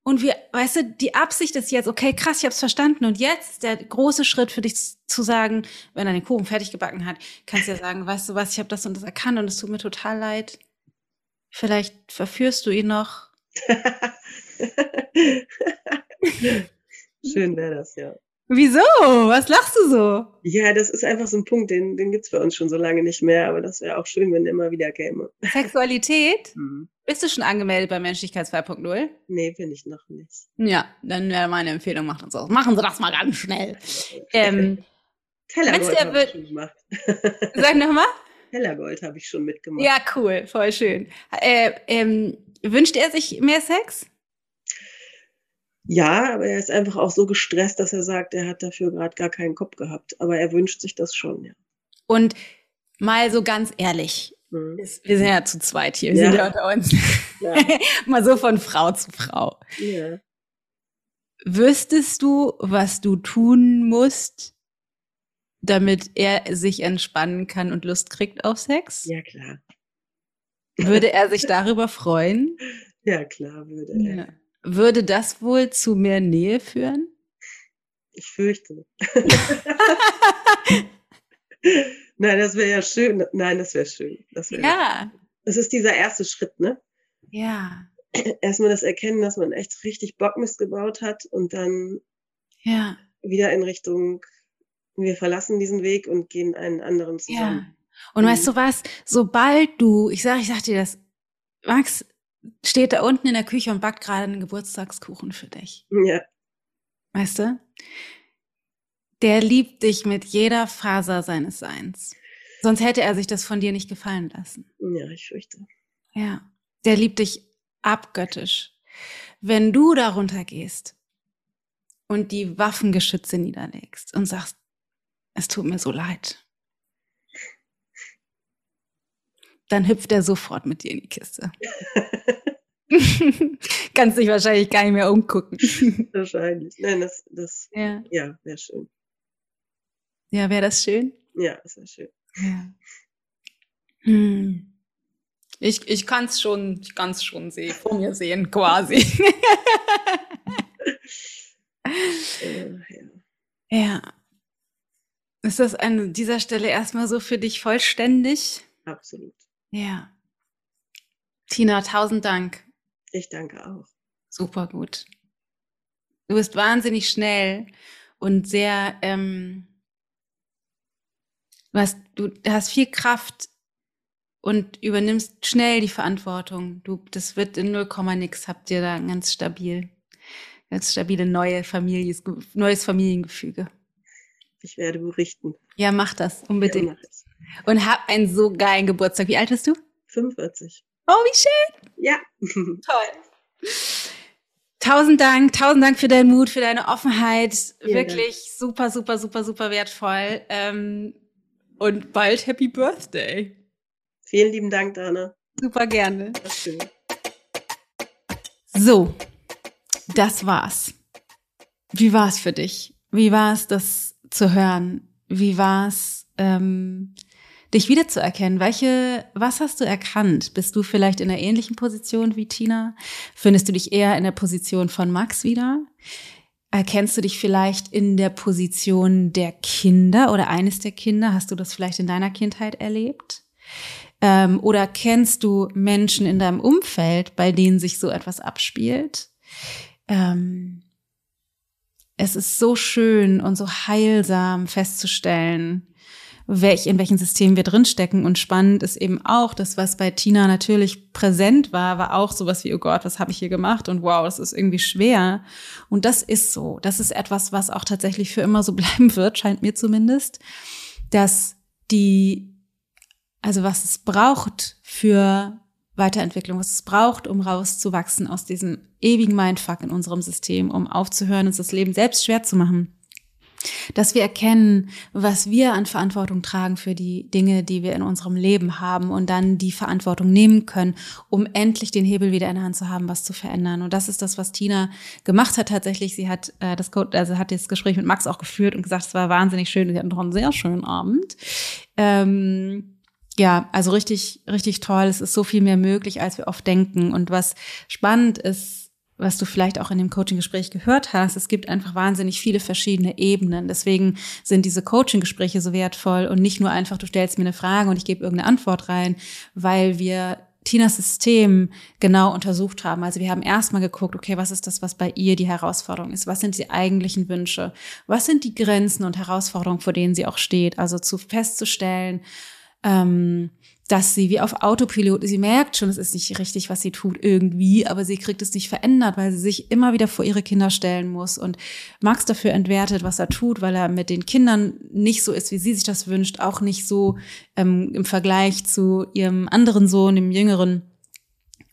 Und wir, weißt du, die Absicht ist jetzt, okay, krass, ich hab's verstanden. Und jetzt der große Schritt für dich zu sagen, wenn er den Kuchen fertig gebacken hat, kannst du ja sagen, weißt du was, ich habe das und das erkannt und es tut mir total leid. Vielleicht verführst du ihn noch. Schön wäre das, ja. Wieso? Was lachst du so? Ja, das ist einfach so ein Punkt, den, den gibt's bei uns schon so lange nicht mehr, aber das wäre auch schön, wenn der immer wieder käme. Sexualität? Hm. Bist du schon angemeldet bei Menschlichkeit 2.0? Nee, bin ich noch nicht. Ja, dann wäre meine Empfehlung, macht uns das. Machen Sie das mal ganz schnell. Ähm, meinst du, Tellergold er habe wird- ich schon gemacht. sag nochmal. Tellergold habe ich schon mitgemacht. Ja, cool, voll schön. Äh, ähm, wünscht er sich mehr Sex? Ja, aber er ist einfach auch so gestresst, dass er sagt, er hat dafür gerade gar keinen Kopf gehabt. Aber er wünscht sich das schon, ja. Und mal so ganz ehrlich, Hm. es- wir sind ja zu zweit hier, wir Ja. sind ja unter uns. Ja. mal so von Frau zu Frau. ja. Wüsstest du, was du tun musst, damit er sich entspannen kann und Lust kriegt auf Sex? ja, klar. Würde er sich darüber freuen? Ja, klar würde er. Ja. Würde das wohl zu mehr Nähe führen? Ich fürchte. Nein, das wäre ja schön. Nein, das wäre schön. Das, wär Ja, das ist dieser erste Schritt, ne? ja, Erstmal das Erkennen, dass man echt richtig Bockmist gebaut hat und dann ja, wieder in Richtung, wir verlassen diesen Weg und gehen einen anderen ja. zusammen. Und Mhm. weißt du was? Sobald du, ich sag, ich sag dir das, Max steht da unten in der Küche und backt gerade einen Geburtstagskuchen für dich. Ja, Weißt du? Der liebt dich mit jeder Faser seines Seins. Sonst hätte er sich das von dir nicht gefallen lassen. ja, ich fürchte. Ja. Der liebt dich abgöttisch. Wenn du darunter gehst und die Waffengeschütze niederlegst und sagst, es tut mir so leid, dann hüpft er sofort mit dir in die Kiste. Kannst dich wahrscheinlich gar nicht mehr umgucken. Wahrscheinlich. Nein, das, das, ja, ja, wäre schön. ja wäre das schön? Ja, das wäre schön. Ja. Hm. Ich, ich kann es schon, ich kann's schon sehen, vor mir sehen, quasi. Äh, ja. ja. Ist das an dieser Stelle erstmal so für dich vollständig? Absolut. Ja. Tina, tausend Dank. Ich danke auch. Super gut. Du bist wahnsinnig schnell und sehr, ähm, du hast, du hast viel Kraft und übernimmst schnell die Verantwortung. Du, das wird in 0, nix, habt ihr da ganz stabil, ganz stabile neue Familie, neues Familiengefüge. Ich werde berichten. Ja, mach das Ja, unbedingt. mach ich. Und hab einen so geilen Geburtstag. Wie alt bist du? 45. Oh, wie schön. Ja. Toll. Tausend Dank, tausend Dank für deinen Mut, für deine Offenheit. Vielen Wirklich super, super, super, super wertvoll. Ähm, und bald Happy Birthday. Vielen lieben Dank, Dana. Super gerne. Schön. So, das war's. Wie war's für dich? Wie war's, das zu hören? Wie war's, ähm, dich wiederzuerkennen? Welche, was hast du erkannt? Bist du vielleicht in einer ähnlichen Position wie Tina? Findest du dich eher in der Position von Max wieder? Erkennst du dich vielleicht in der Position der Kinder oder eines der Kinder? Hast du das vielleicht in deiner Kindheit erlebt? Ähm, oder kennst du Menschen in deinem Umfeld, bei denen sich so etwas abspielt? Ähm, es ist so schön und so heilsam festzustellen, welch, in welchem System wir drinstecken. Und spannend ist eben auch, das, was bei Tina natürlich präsent war, war auch sowas wie, oh Gott, was habe ich hier gemacht? Und wow, das ist irgendwie schwer. Und das ist so. Das ist etwas, was auch tatsächlich für immer so bleiben wird, scheint mir zumindest, dass die, also was es braucht für Weiterentwicklung, was es braucht, um rauszuwachsen aus diesem ewigen Mindfuck in unserem System, um aufzuhören, uns das Leben selbst schwer zu machen. dass wir erkennen, was wir an Verantwortung tragen für die Dinge, die wir in unserem Leben haben und dann die Verantwortung nehmen können, um endlich den Hebel wieder in der Hand zu haben, was zu verändern. Und das ist das, was Tina gemacht hat tatsächlich. Sie hat äh, das also hat das Gespräch mit Max auch geführt und gesagt, es war wahnsinnig schön. Sie hatten noch einen sehr schönen Abend. Ähm, ja, also richtig, richtig toll. Es ist so viel mehr möglich, als wir oft denken. Und was spannend ist, was du vielleicht auch in dem Coaching-Gespräch gehört hast, es gibt einfach wahnsinnig viele verschiedene Ebenen. Deswegen sind diese Coaching-Gespräche so wertvoll und nicht nur einfach, du stellst mir eine Frage und ich gebe irgendeine Antwort rein, weil wir Tinas System genau untersucht haben. Also wir haben erstmal geguckt, okay, was ist das, was bei ihr die Herausforderung ist? Was sind die eigentlichen Wünsche? Was sind die Grenzen und Herausforderungen, vor denen sie auch steht? Also zu festzustellen, ähm, dass sie wie auf Autopilot, sie merkt schon, es ist nicht richtig, was sie tut irgendwie, aber sie kriegt es nicht verändert, weil sie sich immer wieder vor ihre Kinder stellen muss und Max dafür entwertet, was er tut, weil er mit den Kindern nicht so ist, wie sie sich das wünscht, auch nicht so ähm, im Vergleich zu ihrem anderen Sohn, dem Jüngeren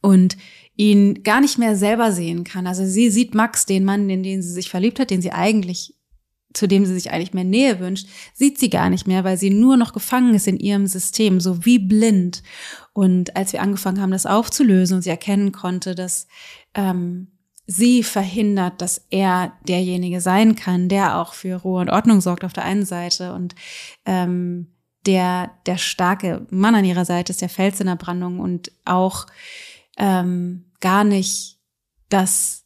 und ihn gar nicht mehr selber sehen kann. Also sie sieht Max, den Mann, in den sie sich verliebt hat, den sie eigentlich zu dem sie sich eigentlich mehr Nähe wünscht, sieht sie gar nicht mehr, weil sie nur noch gefangen ist in ihrem System, so wie blind. Und als wir angefangen haben, das aufzulösen und sie erkennen konnte, dass ähm, sie verhindert, dass er derjenige sein kann, der auch für Ruhe und Ordnung sorgt auf der einen Seite und ähm, der der starke Mann an ihrer Seite ist der Fels in der Brandung und auch ähm, gar nicht das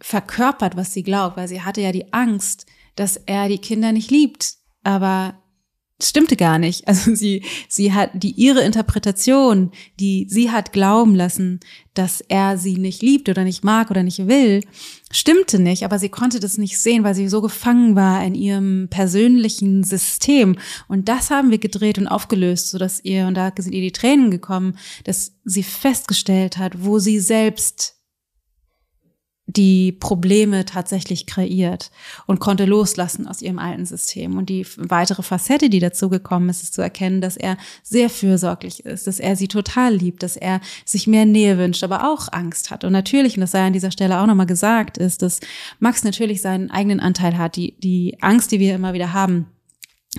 verkörpert, was sie glaubt, weil sie hatte ja die Angst, dass er die Kinder nicht liebt. Aber es stimmte gar nicht. Also sie, sie hat die ihre Interpretation, die sie hat glauben lassen, dass er sie nicht liebt oder nicht mag oder nicht will, stimmte nicht. Aber sie konnte das nicht sehen, weil sie so gefangen war in ihrem persönlichen System. Und das haben wir gedreht und aufgelöst, so dass ihr und da sind ihr die Tränen gekommen, dass sie festgestellt hat, wo sie selbst die Probleme tatsächlich kreiert und konnte loslassen aus ihrem alten System. Und die weitere Facette, die dazu gekommen ist, ist zu erkennen, dass er sehr fürsorglich ist, dass er sie total liebt, dass er sich mehr Nähe wünscht, aber auch Angst hat. Und natürlich, und das sei an dieser Stelle auch nochmal gesagt, ist, dass Max natürlich seinen eigenen Anteil hat, die, die Angst, die wir immer wieder haben,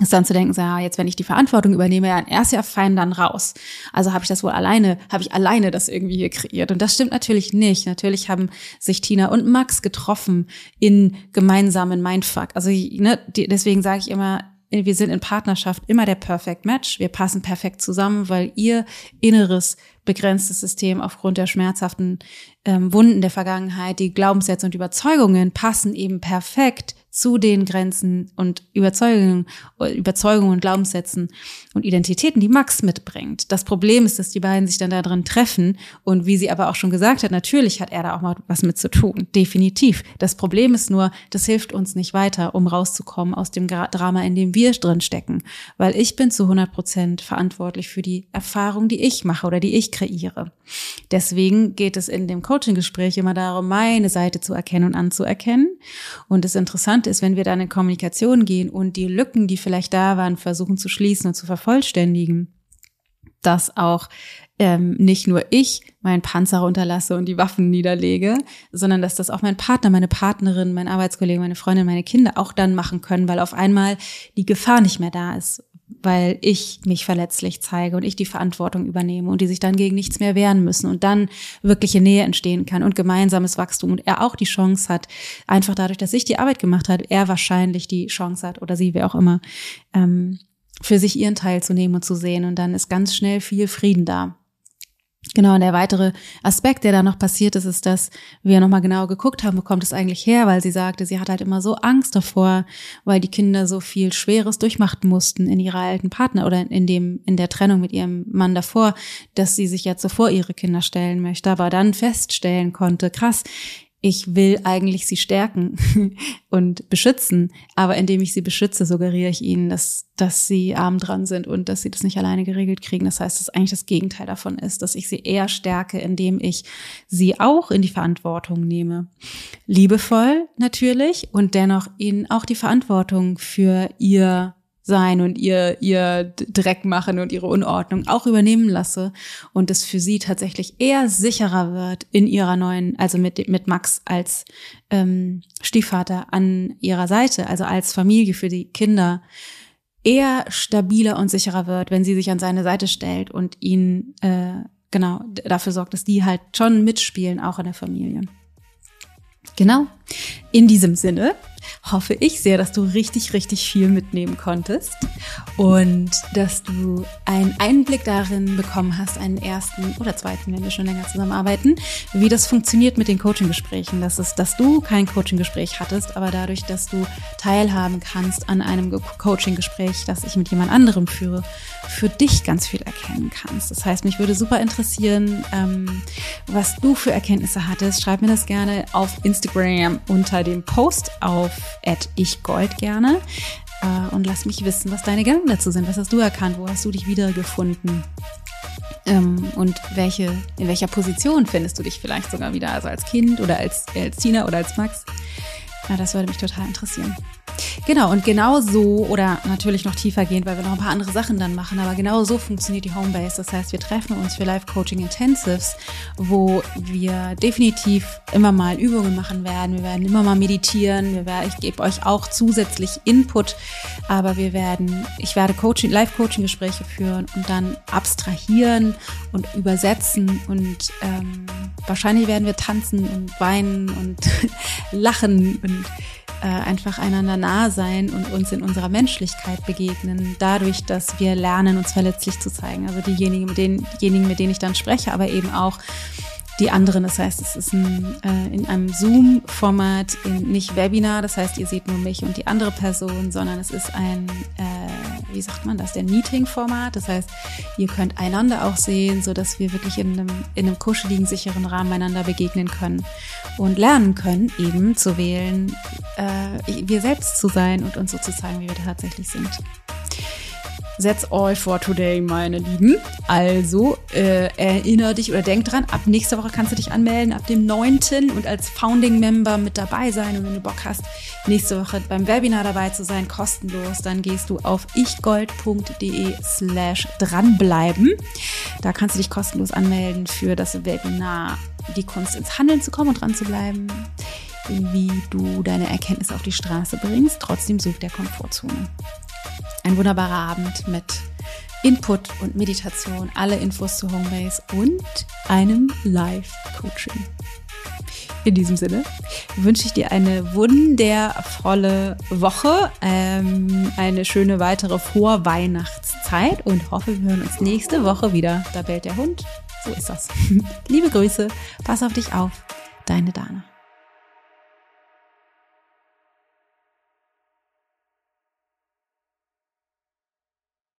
ist dann zu denken, so, ja, jetzt wenn ich die Verantwortung übernehme, ja, er ist ja fein dann raus. Also habe ich das wohl alleine, habe ich alleine das irgendwie hier kreiert. Und das stimmt natürlich nicht. Natürlich haben sich Tina und Max getroffen in gemeinsamen Mindfuck. Also ne, deswegen sage ich immer, wir sind in Partnerschaft immer der Perfect Match. Wir passen perfekt zusammen, weil ihr inneres begrenztes System aufgrund der schmerzhaften ähm, Wunden der Vergangenheit, die Glaubenssätze und Überzeugungen passen eben perfekt zu den Grenzen und Überzeugungen, Überzeugungen und Glaubenssätzen und Identitäten, die Max mitbringt. Das Problem ist, dass die beiden sich dann da drin treffen und wie sie aber auch schon gesagt hat, natürlich hat er da auch mal was mit zu tun. Definitiv. Das Problem ist nur, das hilft uns nicht weiter, um rauszukommen aus dem Drama, in dem wir drin stecken. Weil ich bin zu 100 Prozent verantwortlich für die Erfahrung, die ich mache oder die ich kreiere. Deswegen geht es in dem Coaching-Gespräch immer darum, meine Seite zu erkennen und anzuerkennen. Und das Interessante ist, wenn wir dann in Kommunikation gehen und die Lücken, die vielleicht da waren, versuchen zu schließen und zu vervollständigen, dass auch ähm, nicht nur ich meinen Panzer runterlasse und die Waffen niederlege, sondern dass das auch mein Partner, meine Partnerin, mein Arbeitskollege, meine Freundin, meine Kinder auch dann machen können, weil auf einmal die Gefahr nicht mehr da ist weil ich mich verletzlich zeige und ich die Verantwortung übernehme und die sich dann gegen nichts mehr wehren müssen und dann wirkliche Nähe entstehen kann und gemeinsames Wachstum und er auch die Chance hat, einfach dadurch, dass ich die Arbeit gemacht habe, er wahrscheinlich die Chance hat oder sie, wer auch immer, ähm, für sich ihren Teil zu nehmen und zu sehen und dann ist ganz schnell viel Frieden da. Genau, und der weitere Aspekt, der da noch passiert ist, ist, dass wir nochmal genau geguckt haben, wo kommt es eigentlich her, weil sie sagte, sie hat halt immer so Angst davor, weil die Kinder so viel Schweres durchmachen mussten in ihrer alten Partner oder in dem, in der Trennung mit ihrem Mann davor, dass sie sich jetzt so vor ihre Kinder stellen möchte, aber dann feststellen konnte, krass, ich will eigentlich sie stärken und beschützen, aber indem ich sie beschütze, suggeriere ich ihnen, dass, dass sie arm dran sind und dass sie das nicht alleine geregelt kriegen. Das heißt, dass eigentlich das Gegenteil davon ist, dass ich sie eher stärke, indem ich sie auch in die Verantwortung nehme. Liebevoll natürlich und dennoch ihnen auch die Verantwortung für ihr sein und ihr, ihr Dreck machen und ihre Unordnung auch übernehmen lasse und es für sie tatsächlich eher sicherer wird in ihrer neuen, also mit, mit Max als ähm, Stiefvater an ihrer Seite, also als Familie für die Kinder, eher stabiler und sicherer wird, wenn sie sich an seine Seite stellt und ihn äh, genau dafür sorgt, dass die halt schon mitspielen, auch in der Familie. Genau. In diesem Sinne hoffe ich sehr, dass du richtig, richtig viel mitnehmen konntest und dass du einen Einblick darin bekommen hast, einen ersten oder zweiten, wenn wir schon länger zusammenarbeiten, wie das funktioniert mit den Coaching-Gesprächen. Das ist, dass du kein Coaching-Gespräch hattest, aber dadurch, dass du teilhaben kannst an einem Coaching-Gespräch, das ich mit jemand anderem führe, für dich ganz viel erkennen kannst. Das heißt, mich würde super interessieren, ähm, was du für Erkenntnisse hattest. Schreib mir das gerne auf Instagram unter dem Post auf ichgold gerne äh, und lass mich wissen, was deine Gedanken dazu sind. Was hast du erkannt? Wo hast du dich wiedergefunden? Ähm, und welche, in welcher Position findest du dich vielleicht sogar wieder? Also als Kind oder als, als Tina oder als Max? Ja, das würde mich total interessieren. Genau, und genau so, oder natürlich noch tiefer gehend, weil wir noch ein paar andere Sachen dann machen, aber genau so funktioniert die Homebase. Das heißt, wir treffen uns für Live-Coaching Intensives, wo wir definitiv immer mal Übungen machen werden. Wir werden immer mal meditieren. Wir werden, ich gebe euch auch zusätzlich Input, aber wir werden, ich werde Coaching, Live-Coaching-Gespräche führen und dann abstrahieren und übersetzen und ähm, wahrscheinlich werden wir tanzen und weinen und lachen und äh, einfach einander nah sein und uns in unserer Menschlichkeit begegnen, dadurch, dass wir lernen, uns verletzlich zu zeigen. Also diejenigen, mit denen, diejenigen, mit denen ich dann spreche, aber eben auch die anderen. Das heißt, es ist ein, äh, in einem Zoom-Format, nicht Webinar, das heißt, ihr seht nur mich und die andere Person, sondern es ist ein, äh, wie sagt man das, der Meeting-Format. Das heißt, ihr könnt einander auch sehen, so dass wir wirklich in einem, in einem kuscheligen, sicheren Rahmen einander begegnen können und lernen können, eben zu wählen, äh, wir selbst zu sein und uns so zu zeigen, wie wir tatsächlich sind. That's all for today, meine Lieben. Also äh, erinnere dich oder denk dran, ab nächster Woche kannst du dich anmelden, ab dem 9. und als Founding Member mit dabei sein. Und wenn du Bock hast, nächste Woche beim Webinar dabei zu sein, kostenlos, dann gehst du auf ichgold.de slash dranbleiben. Da kannst du dich kostenlos anmelden für das Webinar Die Kunst ins Handeln zu kommen und dran zu bleiben wie du deine Erkenntnisse auf die Straße bringst, trotzdem such der Komfortzone ein wunderbarer Abend mit Input und Meditation, alle Infos zu Homebase und einem Live-Coaching. In diesem Sinne wünsche ich dir eine wundervolle Woche, ähm, eine schöne weitere Vorweihnachtszeit und hoffe, wir hören uns nächste Woche wieder. Da bellt der Hund. So ist das. Liebe Grüße, pass auf dich auf. Deine Dana.